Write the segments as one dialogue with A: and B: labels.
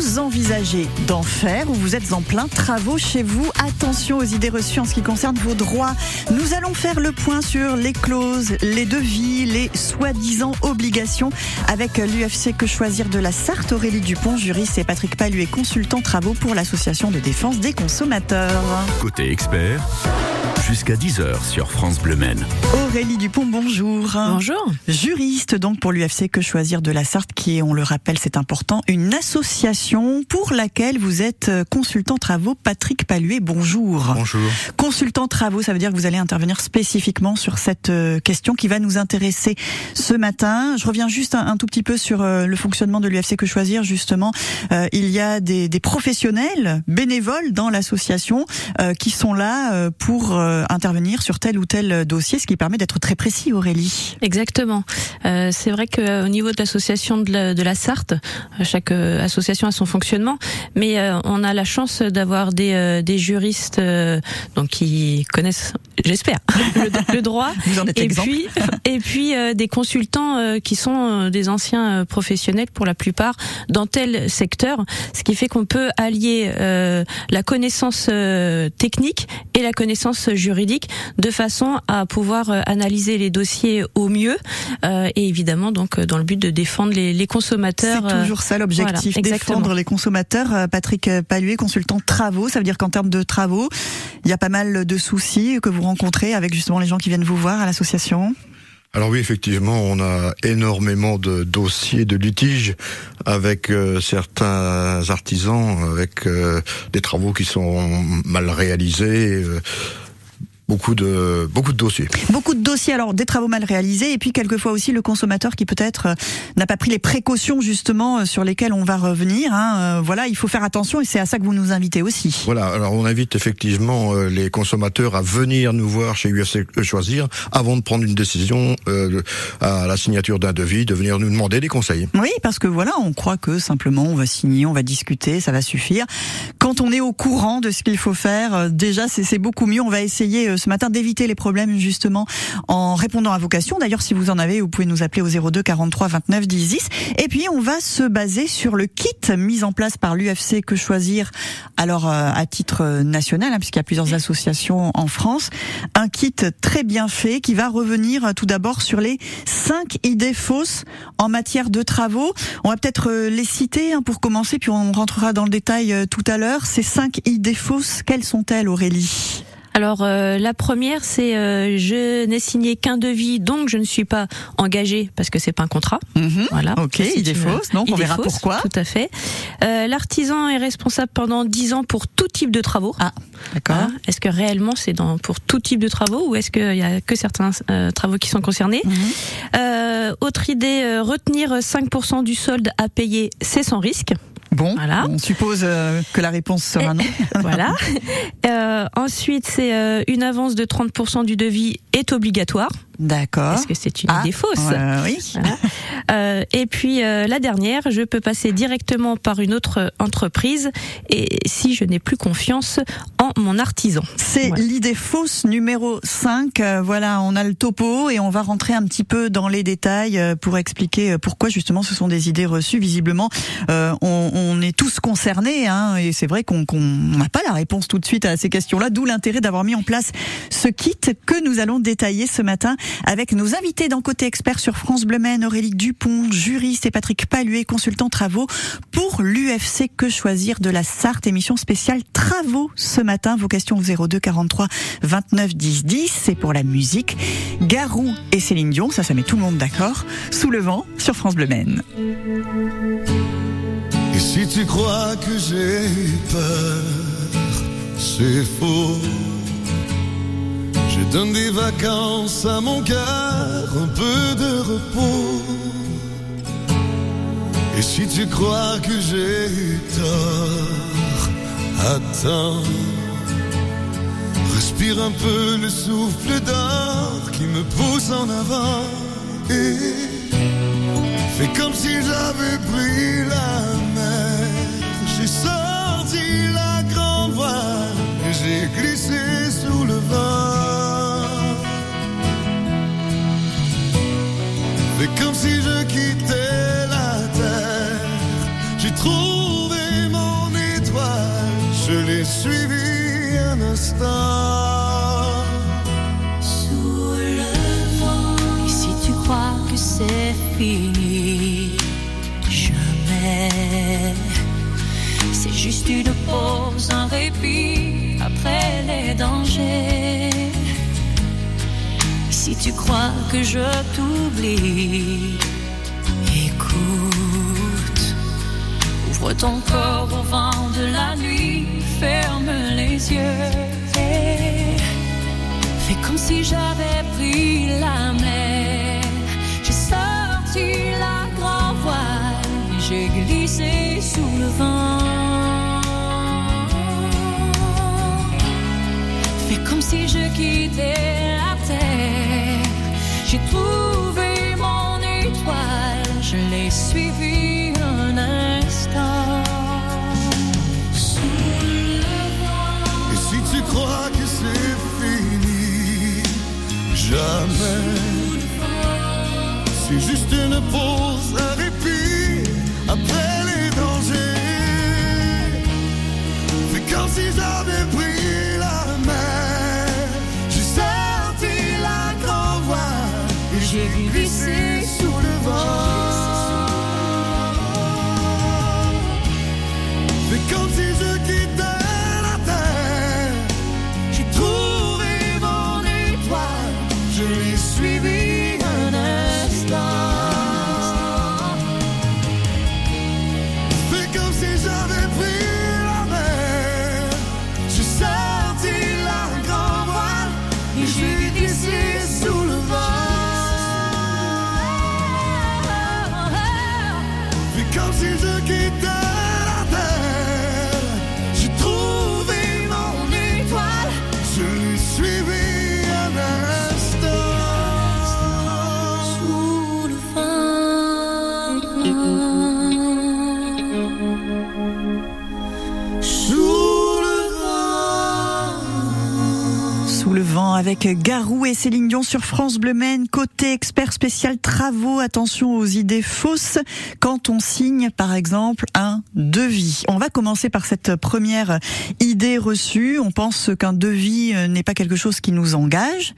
A: Vous envisagez d'en faire ou vous êtes en plein travaux chez vous Attention aux idées reçues en ce qui concerne vos droits. Nous allons faire le point sur les clauses, les devis, les soi-disant obligations avec l'UFC Que Choisir de la Sarthe, Aurélie Dupont, juriste et Patrick Paluet, consultant travaux pour l'Association de défense des consommateurs.
B: Côté expert, jusqu'à 10h sur France Bleu Maine.
A: Aurélie Dupont, bonjour.
C: Bonjour.
A: Juriste donc pour l'UFC Que Choisir de la Sarthe, qui est, on le rappelle, c'est important, une association pour laquelle vous êtes consultant travaux. Patrick Paluet, bonjour.
D: Bonjour.
A: Consultant travaux, ça veut dire que vous allez intervenir spécifiquement sur cette euh, question qui va nous intéresser ce matin. Je reviens juste un, un tout petit peu sur euh, le fonctionnement de l'UFC Que Choisir, justement. Euh, il y a des, des professionnels bénévoles dans l'association euh, qui sont là euh, pour euh, intervenir sur tel ou tel dossier, ce qui permet d'être très précis, Aurélie.
C: Exactement. Euh, c'est vrai qu'au niveau de l'association de la, de la Sarthe, euh, chaque euh, association a son fonctionnement, mais euh, on a la chance d'avoir des, euh, des juristes euh, donc qui connaissent, j'espère, le, le droit.
A: Vous en êtes
C: et
A: exemple.
C: puis, et puis euh, des consultants euh, qui sont euh, des anciens euh, professionnels pour la plupart dans tel secteur, ce qui fait qu'on peut allier euh, la connaissance euh, technique et la connaissance juridique de façon à pouvoir euh, analyser les dossiers au mieux euh, et évidemment donc euh, dans le but de défendre les, les consommateurs.
A: C'est toujours ça l'objectif,
C: voilà,
A: défendre les consommateurs. Patrick Paluet, consultant travaux, ça veut dire qu'en termes de travaux, il y a pas mal de soucis que vous rencontrez avec justement les gens qui viennent vous voir à l'association.
D: Alors oui, effectivement, on a énormément de dossiers de litiges avec euh, certains artisans, avec euh, des travaux qui sont mal réalisés. euh, beaucoup de beaucoup de dossiers.
A: Beaucoup de dossiers, alors des travaux mal réalisés, et puis quelquefois aussi le consommateur qui peut-être euh, n'a pas pris les précautions justement euh, sur lesquelles on va revenir. hein. Euh, Voilà, il faut faire attention et c'est à ça que vous nous invitez aussi.
D: Voilà. Alors on invite effectivement les consommateurs à venir nous voir chez UFC Choisir avant de prendre une décision à la signature d'un devis, de venir nous demander des conseils.
A: Oui, parce que voilà, on croit que simplement on va signer, on va discuter, ça va suffire. Quand on est au courant de ce qu'il faut faire, déjà c'est beaucoup mieux. On va essayer ce matin d'éviter les problèmes justement en répondant à vos questions. D'ailleurs, si vous en avez, vous pouvez nous appeler au 02 43 29 10 10. Et puis on va se baser sur le kit mis en place par l'UFC Que Choisir. Alors euh, à titre euh, national, hein, puisqu'il y a plusieurs associations en France, un kit très bien fait qui va revenir euh, tout d'abord sur les cinq idées fausses en matière de travaux. On va peut-être euh, les citer hein, pour commencer, puis on rentrera dans le détail tout à l'heure. Ces cinq idées fausses, quelles sont-elles, Aurélie?
C: Alors euh, la première c'est euh, je n'ai signé qu'un devis donc je ne suis pas engagé parce que c'est pas un contrat. Voilà.
A: Ok,
C: Ça, c'est
A: idée
C: une
A: fausse, donc on verra
C: fausse,
A: pourquoi.
C: Tout à fait. Euh, L'artisan est responsable pendant 10 ans pour tout type de travaux.
A: Ah, d'accord.
C: Voilà. Est-ce que réellement c'est dans pour tout type de travaux ou est-ce qu'il y a que certains euh, travaux qui sont concernés?
A: Mhm.
C: Euh, Autre idée, euh, retenir 5% du solde à payer, c'est sans risque.
A: Bon,
C: Voilà.
A: on suppose euh, que la réponse sera non.
C: voilà. Euh, ensuite, c'est euh, une avance de 30% du devis est obligatoire.
A: D'accord.
C: Est-ce que c'est une
A: Ah,
C: idée fausse
A: euh, oui.
C: Voilà. Euh, et puis euh, la dernière, je peux passer directement par une autre entreprise et si je n'ai plus confiance en mon artisan.
A: C'est
C: Voilà.
A: l'idée fausse numéro 5. Euh, voilà, on a le topo et on va rentrer un petit peu dans les détails euh, pour expliquer pourquoi justement ce sont des idées reçues. Visiblement, on, on est tous concernés hein, et c'est vrai qu'on qu'on n'a pas la réponse tout de suite à ces questions-là, d'où l'intérêt d'avoir mis en place ce kit que nous allons détailler ce matin avec nos invités dans Côté Expert sur France Bleu Aurélie Dupont, juriste et Patrick Paluet, consultant travaux pour l'UFC Que Choisir de la Sarthe, émission spéciale travaux ce matin. Vos questions au 02 43 29 10 10, c'est pour la musique. Garou et Céline Dion, ça, ça met tout le monde d'accord. Sous le vent sur France Bleu Maine.
E: Et si tu crois que j'ai eu peur, c'est faux. Je donne des vacances à mon cœur, un peu de repos. Et si tu crois que j'ai eu tort, attends. Respire un peu le souffle d'or qui me pousse en avant. Et Fais comme si j'avais pris je quittais
A: Garou et Céline Dion sur France Bleu Maine. Côté expert spécial travaux, attention aux idées fausses quand on signe par exemple un devis. On va commencer par cette première idée reçue. On pense qu'un devis euh, n'est pas quelque chose qui nous engage.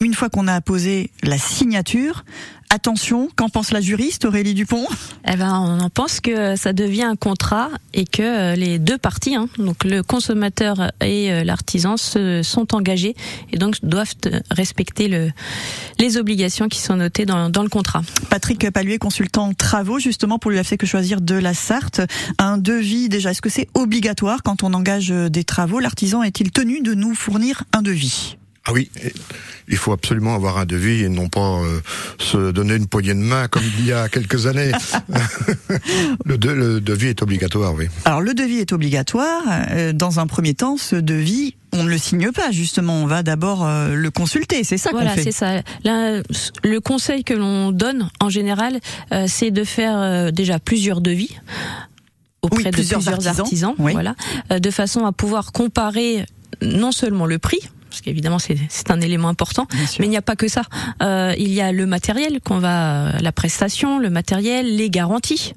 A: Une fois qu'on a posé la signature, attention, qu'en pense la juriste Aurélie Dupont?
C: Eh ben, on en pense que ça devient un contrat et que euh, les deux parties, hein, donc le consommateur et euh, l'artisan, se sont engagés et donc doivent euh, respecter le, les obligations qui sont notées dans, dans le contrat.
A: Patrick Paluet, consultant travaux, justement pour l'UFC Que Choisir de la Sarthe. Un devis, déjà, est-ce que c'est obligatoire quand on engage des travaux? L'artisan est-il tenu de nous fournir un devis?
D: Ah oui, il faut absolument avoir un devis et non pas euh, se donner une poignée de main comme il y a quelques années. le, de- le devis est obligatoire, oui.
A: Alors le devis est obligatoire. Euh, Dans un premier temps, ce devis, on ne le signe pas, justement. On va d'abord euh, le consulter. C'est ça qu'on
C: Voilà,
A: fait.
C: c'est ça. Là, le conseil que l'on donne en général, euh, c'est de faire euh, déjà plusieurs devis auprès
A: Oui,
C: de
A: plusieurs
C: plusieurs,
A: artisans.
C: artisans,
A: Oui.
C: voilà, euh, de façon à pouvoir comparer non seulement le prix, parce qu'évidemment c'est un élément important, mais il n'y a pas que ça. Euh, il y a le matériel qu'on va, la prestation, le matériel, les garanties,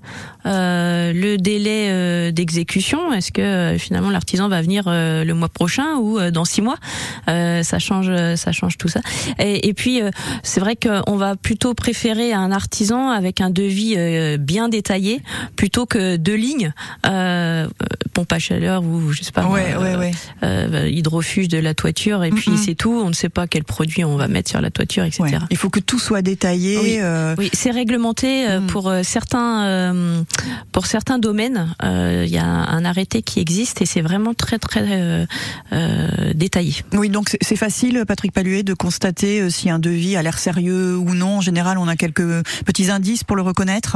C: euh, le délai euh, d'exécution. Est-ce que euh, finalement l'artisan va venir euh, le mois prochain ou euh, dans six mois? Euh, Ça change, ça change tout ça. Et, et puis euh, c'est vrai qu'on va plutôt préférer un artisan avec un devis euh, bien détaillé plutôt que deux lignes, euh, pompe à chaleur ou je sais pas, moi,
A: Ouais,
C: euh, hydrofuge de la toiture et puis c'est tout. On ne sait pas quel produit on va mettre sur la toiture, etc.
A: Ouais. Il faut que tout soit détaillé.
C: Oui.
A: euh,
C: Oui, c'est réglementé euh,
A: Mm.
C: pour euh, certains euh, pour certains domaines. euh, Il y a un arrêté qui existe et c'est vraiment très très détaillé.
A: Oui, donc c'est- facile, Patrick Paluet, de constater si un devis a l'air sérieux ou non. En général, on a quelques petits indices pour le reconnaître.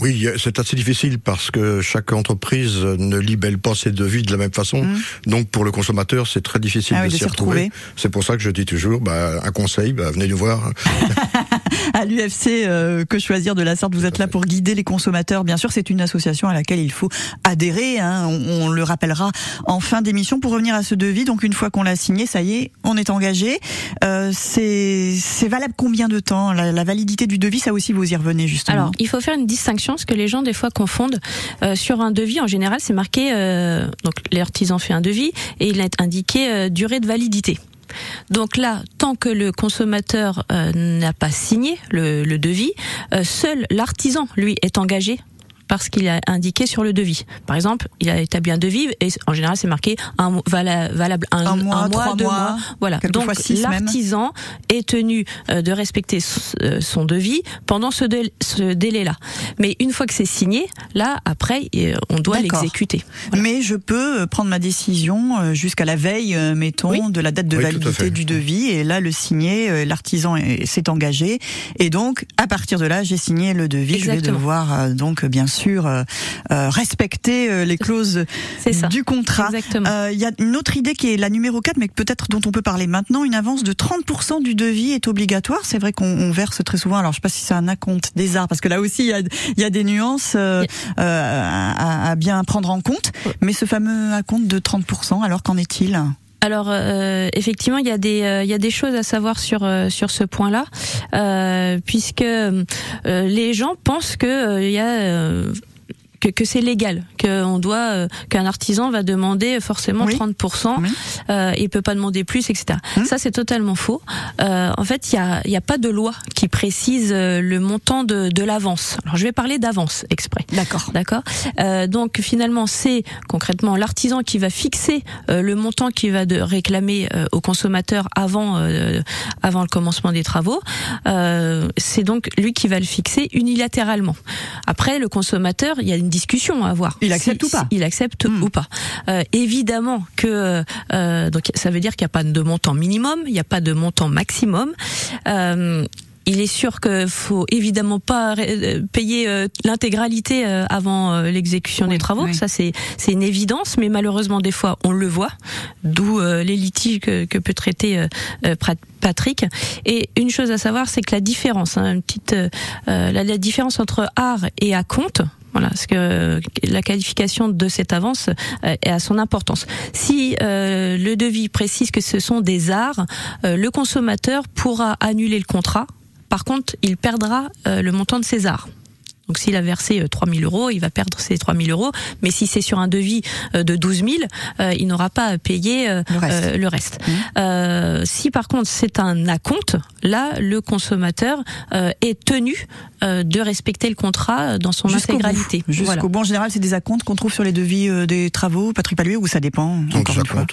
D: Oui, c'est assez difficile parce que chaque entreprise ne libelle pas ses devis de la même façon.
A: Mhm.
D: Donc pour le consommateur, c'est très difficile
A: Ah oui,
D: de s'y
A: retrouver.
D: retrouver. C'est pour ça que je dis toujours, bah, un conseil, bah, venez nous voir.
A: à l'UFC euh, Que choisir de la sorte. Vous êtes là pour guider les consommateurs. Bien sûr, c'est une association à laquelle il faut adhérer. Hein. On, le rappellera en fin d'émission. Pour revenir à ce devis, donc une fois qu'on l'a signé, ça y est, on est engagé. Euh, c'est valable combien de temps la, validité du devis, ça aussi, vous y revenez justement.
C: Alors, il faut faire une distinction, ce que les gens des fois confondent. Euh, sur un devis, en général, c'est marqué. Donc, l'artisan fait un devis et il est indiqué durée de validité. Donc là, tant que le consommateur euh, n'a pas signé le, devis, euh, seul l'artisan, lui, est engagé parce qu'il a indiqué sur le devis. Par exemple, il a établi un devis et en général c'est marqué un valable un,
A: un mois,
C: un mois deux
A: mois,
C: mois. Voilà. Donc l'artisan est tenu euh, de respecter euh, son devis pendant ce, délai, ce délai-là. Mais une fois que c'est signé, là après on doit l'exécuter.
A: Voilà. Mais je peux prendre ma décision jusqu'à la veille, mettons, oui. de la date de
D: oui,
A: validité du devis et là le signer, l'artisan s'est engagé et donc à partir de là j'ai signé le devis.
C: Exactement.
A: Je vais devoir donc bien sûr sûr euh, euh, respecter euh, les clauses du contrat. Il y a une autre idée qui est la numéro 4, mais peut-être dont on peut parler maintenant. Une avance de 30% du devis est obligatoire. C'est vrai qu'on verse très souvent. Alors je sais pas si c'est un acompte des arts, parce que là aussi il y a, y a, des nuances euh, à, à, bien prendre en compte. Mais ce fameux acompte de 30%, alors qu'en est-il?
C: Alors euh, effectivement, il y a des euh, il y a des choses à savoir sur euh, sur ce point-là, puisque les gens pensent que il y a que, que c'est légal, qu'on doit, euh, qu'un artisan va demander forcément
A: oui.
C: 30%,
A: oui.
C: euh, il peut pas demander plus, etc. Mmh. Ça c'est totalement faux. Euh, en fait, il y a, y a pas de loi qui précise euh, le montant de, de l'avance. Alors je vais parler d'avance exprès.
A: D'accord.
C: D'accord? Euh, donc finalement, c'est concrètement l'artisan qui va fixer euh, le montant qu'il va de réclamer au consommateur avant avant le commencement des travaux. c'est donc lui qui va le fixer unilatéralement. Après, le consommateur, il y a une discussion à avoir.
A: Il accepte
C: si,
A: ou pas
C: Il accepte mmh. ou pas. Euh, évidemment que euh, donc ça veut dire qu'il n'y a pas de montant minimum, il n'y a pas de montant maximum. Euh, il est sûr qu'il faut évidemment pas payer euh, l'intégralité euh, avant euh, l'exécution oui, des travaux. Oui. Ça, c'est c'est une évidence, mais malheureusement, des fois, on le voit. D'où les litiges que, que peut traiter Patrick. Et une chose à savoir, c'est que la différence, hein, une petite, la, la différence entre art et à compte, voilà, parce que la qualification de cette avance euh, est à son importance. Si euh, le devis précise que ce sont des arts, euh, le consommateur pourra annuler le contrat. Par contre, il perdra euh, le montant de ses arts. Donc s'il a versé 3 000 euros, il va perdre ses 3 000 euros. Mais si c'est sur un devis de 12 000, euh, il n'aura pas à payer euh,
A: le reste.
C: Euh, le reste. Mmh. si par contre c'est un acompte, là le consommateur est tenu de respecter le contrat dans son
A: Jusqu'au
C: intégralité.
A: Jusqu'au
C: voilà.
A: bout. En général, c'est des acomptes qu'on trouve sur les devis des travaux, Patrick Paluet, ou ça dépend
D: Donc,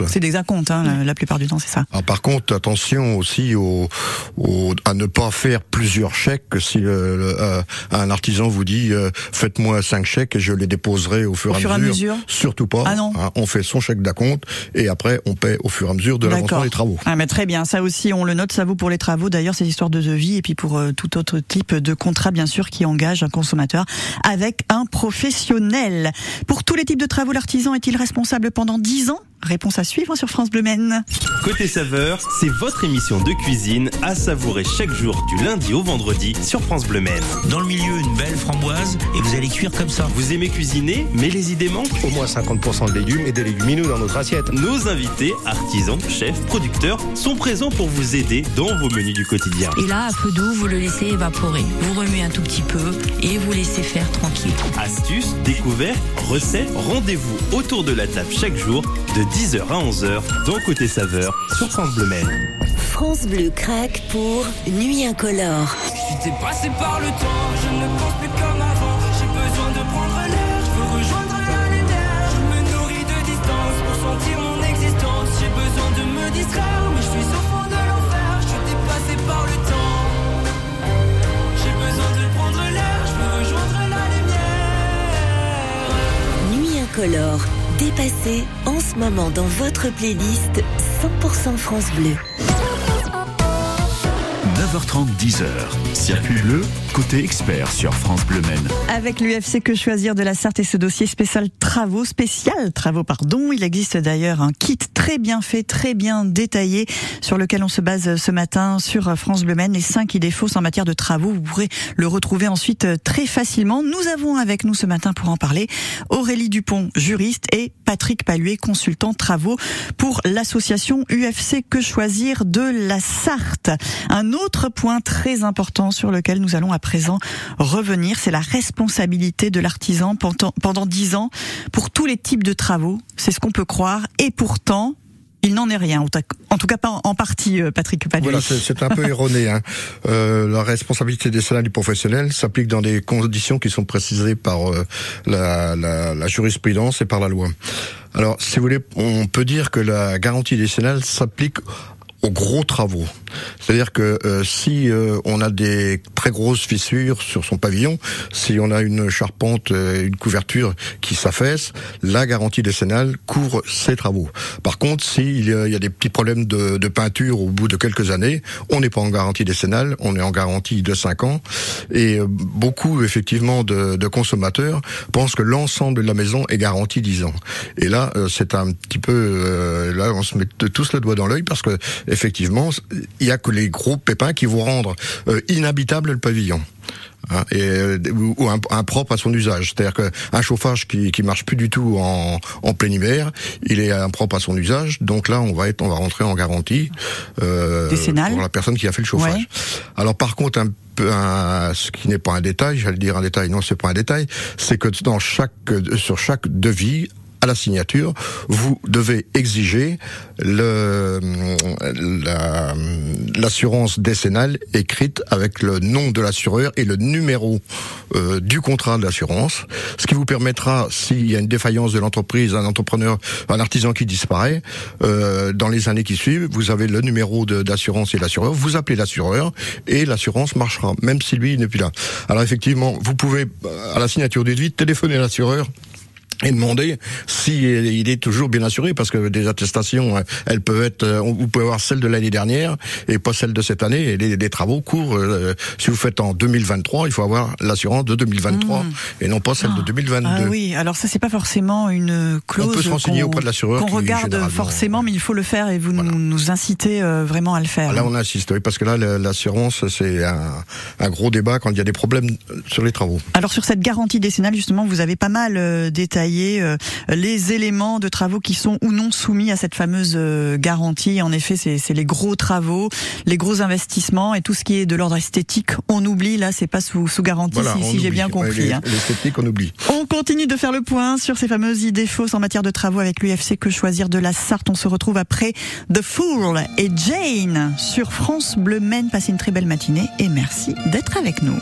A: C'est des acomptes, hein, mmh. la, la, plupart du temps, c'est ça.
D: Alors, par contre, attention aussi au, au, à ne pas faire plusieurs chèques. Si le, le, euh, un artisan vous dit euh, faites-moi cinq chèques et je les déposerai au fur,
A: au
D: et à mesure.
A: mesure.
D: Surtout pas.
A: Ah non.
D: Hein, on fait son chèque d'acompte et après on paie au fur et à mesure de l'avancement des travaux.
A: Ah, mais très bien, ça aussi on le note, ça vaut pour les travaux d'ailleurs, ces histoires de devis et puis pour euh, tout autre type de contrat bien sûr qui engage un consommateur avec un professionnel. Pour tous les types de travaux, l'artisan est-il responsable pendant 10 ans? Réponse à suivre sur France Bleu Maine.
F: Côté saveur, c'est votre émission de cuisine à savourer chaque jour du lundi au vendredi sur France Bleu Maine.
G: Dans le milieu, une belle framboise et vous allez cuire comme ça.
F: Vous aimez cuisiner, mais les idées manquent
H: Au moins 50% de légumes et des légumineux dans notre assiette.
F: Nos invités, artisans, chefs, producteurs, sont présents pour vous aider dans vos menus du quotidien.
I: Et là, à feu doux, vous le laissez évaporer. Vous remuez un tout petit peu et vous laissez faire tranquille.
F: Astuces, découvertes, recettes, rendez-vous autour de la table chaque jour de 10h à 11h dans Côté Saveur sur France Bleu.
J: France Bleu craque pour Nuit incolore.
K: J'étais passé par le temps, je ne pense plus comme avant. J'ai besoin de prendre l'air, je veux rejoindre la lumière. Je me nourris de distance pour sentir mon existence. J'ai besoin de me distraire, mais je suis au fond de l'enfer. Je suis dépassé par le temps. J'ai besoin de prendre l'air, je veux rejoindre la lumière.
J: Nuit incolore dépassé en ce moment dans votre playlist 100% France Bleu.
B: 9h30, 10h. Circuit bleu, côté expert sur France Bleu.
A: Avec l'UFC Que Choisir de la Sarthe et ce dossier spécial travaux, spécial travaux, pardon. Il existe d'ailleurs un kit très bien fait, très bien détaillé sur lequel on se base ce matin sur France Bleu Maine. Les 5 idées fausses en matière de travaux. Vous pourrez le retrouver ensuite très facilement. Nous avons avec nous ce matin pour en parler Aurélie Dupont, juriste et Patrick Paluet, consultant travaux pour l'association UFC Que Choisir de la Sarthe. Un autre point très important sur lequel nous allons à présent revenir, c'est la responsabilité de l'artisan pendant, 10 ans pour tous les types de travaux. C'est ce qu'on peut croire. Et pourtant, il n'en est rien, en tout cas pas en partie, euh, Patrick Paluet.
D: Voilà, c'est un peu erroné. Hein. Euh, la responsabilité des salariés du professionnel s'applique dans des conditions qui sont précisées par euh, la, la, la, jurisprudence et par la loi. Alors, si vous voulez, on peut dire que la garantie décennale s'applique aux gros travaux. C'est-à-dire que euh, si euh, on a des très grosses fissures sur son pavillon, si on a une charpente, euh, une couverture qui s'affaisse, la garantie décennale couvre ces travaux. Par contre, s'il y, y, a des petits problèmes de, peinture au bout de quelques années, on n'est pas en garantie décennale, on est en garantie de 5 ans. Et beaucoup, effectivement, de, de consommateurs pensent que l'ensemble de la maison est garantie 10 ans. Et là, c'est un petit peu... là, on se met tous le doigt dans l'œil parce que, effectivement, il y a que les gros pépins qui vont rendre euh, inhabitable le pavillon. Hein, et, euh, ou impropre à son usage. C'est-à-dire qu'un chauffage qui, qui marche plus du tout en, en plein hiver, il est impropre à son usage. Donc là, on va être, on va rentrer en garantie
A: euh,
D: pour la personne qui a fait le chauffage. Ouais. Alors par contre, un un, ce qui n'est pas un détail, j'allais dire un détail, non, c'est pas un détail, c'est que dans chaque, sur chaque devis, la signature, vous devez exiger l'assurance décennale écrite avec le nom de l'assureur et le numéro euh, du contrat de l'assurance, ce qui vous permettra, s'il y a une défaillance de l'entreprise, un entrepreneur, un artisan qui disparaît, euh, dans les années qui suivent, vous avez le numéro d'assurance et l'assureur, vous appelez l'assureur et l'assurance marchera, même si lui n'est plus là. Alors effectivement, vous pouvez, à la signature du téléphoner l'assureur et demander si il est toujours bien assuré parce que des attestations elles peuvent être vous pouvez avoir celle de l'année dernière et pas celle de cette année et les, les travaux courent euh, si vous faites en 2023 il faut avoir l'assurance de 2023 mmh. et non pas celle
A: ah.
D: de 2022
A: ah oui alors ça c'est pas forcément une clause
D: on peut se renseigner auprès de l'assureur
A: qu'on regarde forcément mais il faut le faire et vous voilà. nous, nous, incitez euh, vraiment à le faire
D: ah, là on insiste oui parce que là l'assurance c'est un, un, gros débat quand il y a des problèmes sur les travaux
A: alors sur cette garantie décennale justement vous avez pas mal euh, détaillé euh, les éléments de travaux qui sont ou non soumis à cette fameuse euh, garantie. En effet, c'est les gros travaux, les gros investissements et tout ce qui est de l'ordre esthétique, on oublie. Là, c'est pas sous, sous garantie,
D: voilà,
A: si, si j'ai bien compris.
D: Ouais,
A: hein.
D: L'esthétique, on oublie.
A: On continue de faire le point sur ces fameuses idées fausses en matière de travaux avec l'UFC Que Choisir de la Sarthe. On se retrouve après The Fool et Jane sur France Bleu Maine. Passez une très belle matinée et merci d'être avec nous.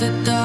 L: The dark.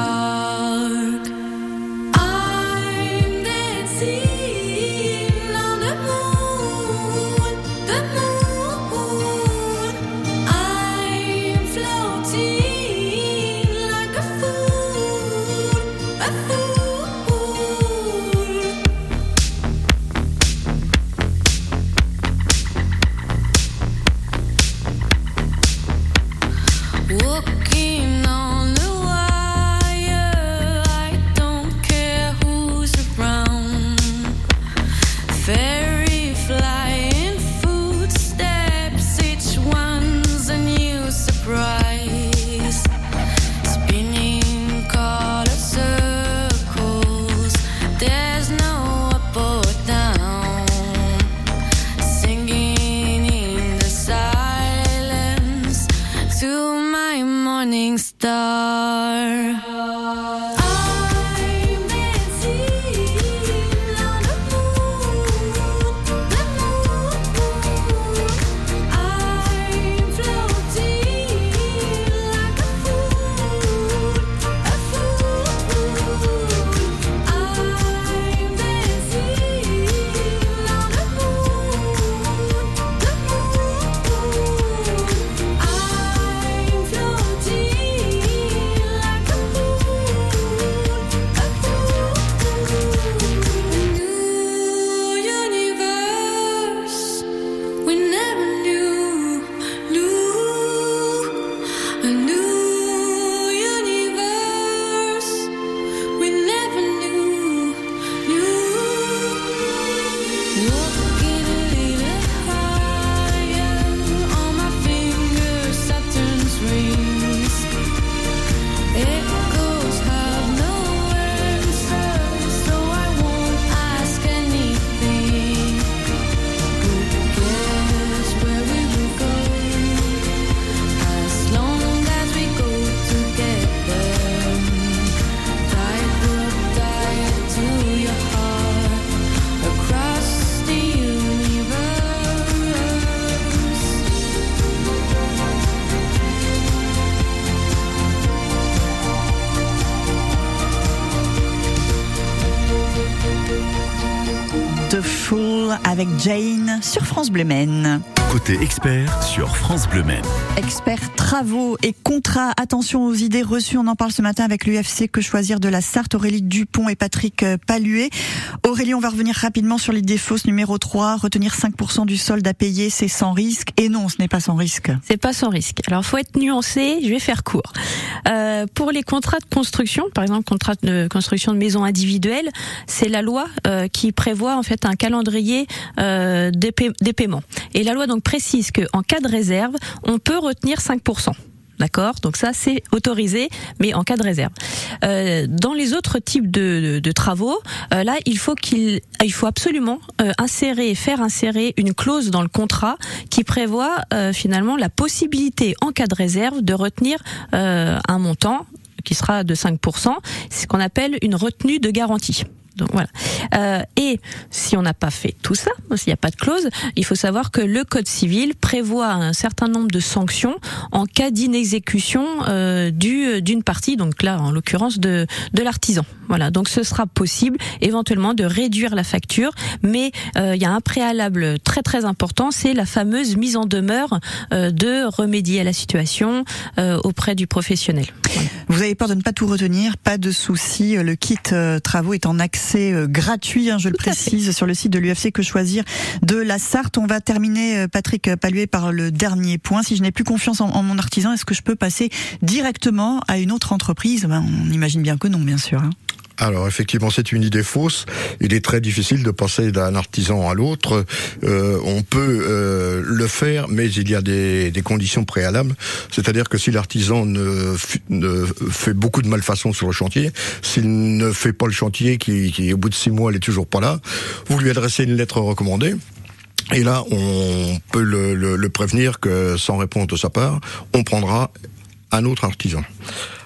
A: Avec Jane sur France Bleu.
B: Côté expert sur France Bleu Maine.
A: Expert travaux et contrats. Attention aux idées reçues. On en parle ce matin avec l'UFC Que Choisir de la Sarthe, Aurélie Dupont et Patrick euh, Paluet. Aurélie, on va revenir rapidement sur l'idée fausse numéro 3. Retenir 5% du solde à payer, c'est sans risque. Et non, ce n'est pas sans risque.
C: C'est pas sans risque. Alors, faut être nuancé. Je vais faire court. Euh, pour les contrats de construction, par exemple, contrat de construction de maisons individuelles, c'est la loi euh, qui prévoit en fait un calendrier euh, des, pa- des paiements. Et la loi donc précise que en cas de réserve, on peut retenir 5%. D'accord, donc ça c'est autorisé, mais en cas de réserve. Euh, dans les autres types de, travaux, euh, là il faut qu'il, il faut absolument euh, insérer, faire insérer une clause dans le contrat qui prévoit euh, finalement la possibilité en cas de réserve de retenir un montant qui sera de 5%, c'est ce qu'on appelle une retenue de garantie. Donc voilà. Euh, et si on n'a pas fait tout ça, s'il n'y a pas de clause, il faut savoir que le Code civil prévoit un certain nombre de sanctions en cas d'inexécution euh, du d'une partie, donc là en l'occurrence de de l'artisan. Voilà. Donc ce sera possible éventuellement de réduire la facture, mais euh, il y a un préalable très très important, c'est la fameuse mise en demeure euh, de remédier à la situation euh, auprès du professionnel.
A: Vous avez peur de ne pas tout retenir, pas de souci. Le kit euh, travaux est en accès euh, gratuit, hein, je le
C: Tout
A: précise, sur le site de l'UFC Que Choisir de la Sarthe. On va terminer, euh, Patrick Paluet, par le dernier point. Si je n'ai plus confiance en, en mon artisan, est-ce que je peux passer directement à une autre entreprise? Ben, On imagine bien que non, bien sûr. hein.
D: Alors effectivement, c'est une idée fausse. Il est très difficile de passer d'un artisan à l'autre. Euh, on peut euh, le faire, mais il y a des, conditions préalables. C'est-à-dire que si l'artisan ne, fait beaucoup de malfaçons sur le chantier, s'il ne fait pas le chantier, qui, qui au bout de six mois, il est toujours pas là, vous lui adressez une lettre recommandée. Et là, on peut le, le- le prévenir que sans réponse de sa part, on prendra un autre artisan.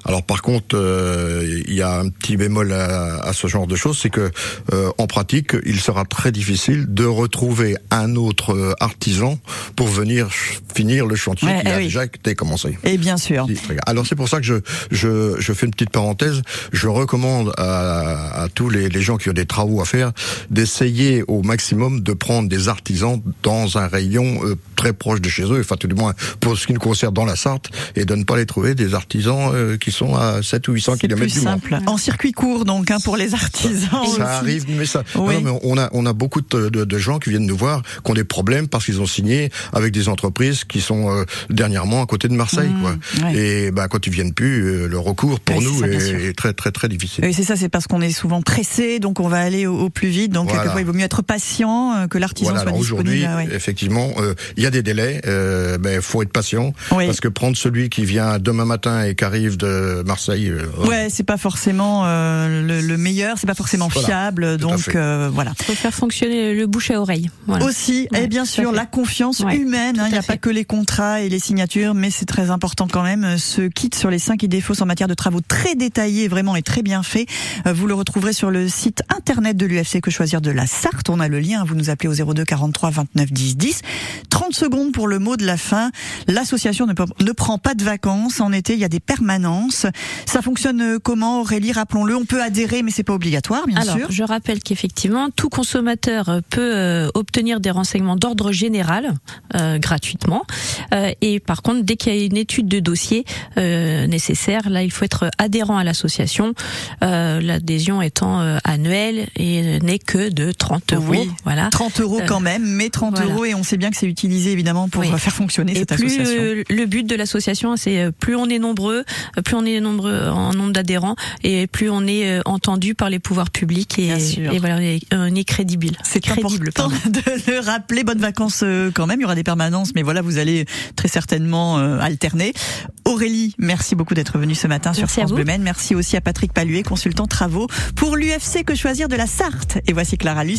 D: Alors par contre, euh, il y a un petit bémol à, à ce genre de choses, c'est que euh, en pratique, il sera très difficile de retrouver un autre euh, artisan pour venir finir le chantier
A: Ouais,
D: qui
A: eh
D: a
A: oui.
D: déjà été commencé.
A: Et bien sûr.
D: Alors c'est pour ça que je, je, je fais une petite parenthèse. Je recommande à, à tous les, les gens qui ont des travaux à faire d'essayer au maximum de prendre des artisans dans un rayon euh, très proche de chez eux, enfin tout du moins pour ce qui nous concerne dans la Sarthe, et de ne pas les trouver des artisans euh, qui sont à 7 ou 800
A: C'est
D: km
A: plus
D: du Mans.
A: simple. En circuit court, donc, hein, pour les artisans.
D: Ça arrive, mais ça.
A: Oui.
D: Non, mais on a on a beaucoup de, de, de gens qui viennent nous voir, qui ont des problèmes parce qu'ils ont signé avec des entreprises qui sont euh, dernièrement à côté de Marseille,
A: Mmh,
D: quoi.
A: ouais.
D: Et bah quand ils viennent plus, euh, le recours pour
A: Oui,
D: nous
A: ça,
D: est, est très très très difficile.
A: Oui, c'est ça, c'est parce qu'on est souvent pressé, donc on va aller au, au plus vite. Donc
D: Voilà.
A: quelquefois, il vaut mieux être patient, euh, que l'artisan
D: Voilà,
A: soit
D: aujourd'hui,
A: ah ouais.
D: effectivement, euh, il y a des délais, euh, ben faut être patient
A: Oui.
D: parce que prendre celui qui vient demain matin et qui arrive de Marseille, euh,
A: Ouais, c'est pas forcément euh, le, le meilleur, c'est pas forcément
D: Voilà,
A: fiable, donc euh, voilà.
C: faut faire fonctionner le bouche à oreille. Voilà.
A: Aussi,
C: Ouais,
A: et bien sûr, la confiance
C: Ouais,
A: humaine. hein, Il
C: tout
A: n'y a pas que les contrats et les signatures, mais c'est très important quand même. Ce kit sur les 5 idées fausses en matière de travaux très détaillé, vraiment et très bien fait. Euh, Vous le retrouverez sur le site internet de l'UFC Que Choisir de la Sarthe. On a le lien. Vous nous appelez au 02 43 29 10 10. 30 secondes pour le mot de la fin. L'association ne, ne prend pas de vacances. En été, il y a des permanences. Ça fonctionne euh, comment, Aurélie Rappelons-le? On peut adhérer, mais c'est pas obligatoire, bien
C: Alors,
A: sûr.
C: je rappelle qu'effectivement, tout consommateur euh, peut euh, obtenir des renseignements d'ordre général euh, gratuitement. Euh, et par contre, dès qu'il y a une étude de dossier euh, nécessaire, là, il faut être adhérent à l'association. Euh, L'adhésion étant euh, annuelle et n'est que de 30 euros.
A: Oui,
C: Voilà.
A: 30 euros quand même, mais 30
C: voilà.
A: euros et on sait bien que c'est utilisé évidemment pour
C: Oui.
A: faire fonctionner
C: Et
A: cette
C: plus
A: association.
C: euh, le but de l'association, c'est plus on est nombreux, plus on est nombreux en nombre d'adhérents, et plus on est euh, entendu par les pouvoirs publics et, voilà, on est, on crédible.
A: C'est
C: crédible.
A: important de le rappeler. Bonnes vacances euh, quand même. Il y aura des permanences, mais voilà, vous allez très certainement euh, alterner. Aurélie, merci beaucoup d'être venue ce matin sur
C: Merci
A: France. Bleu Maine. Merci aussi à Patrick Paluet, consultant travaux pour l'UFC Que Choisir de la Sarthe. Et voici Clara Lucie.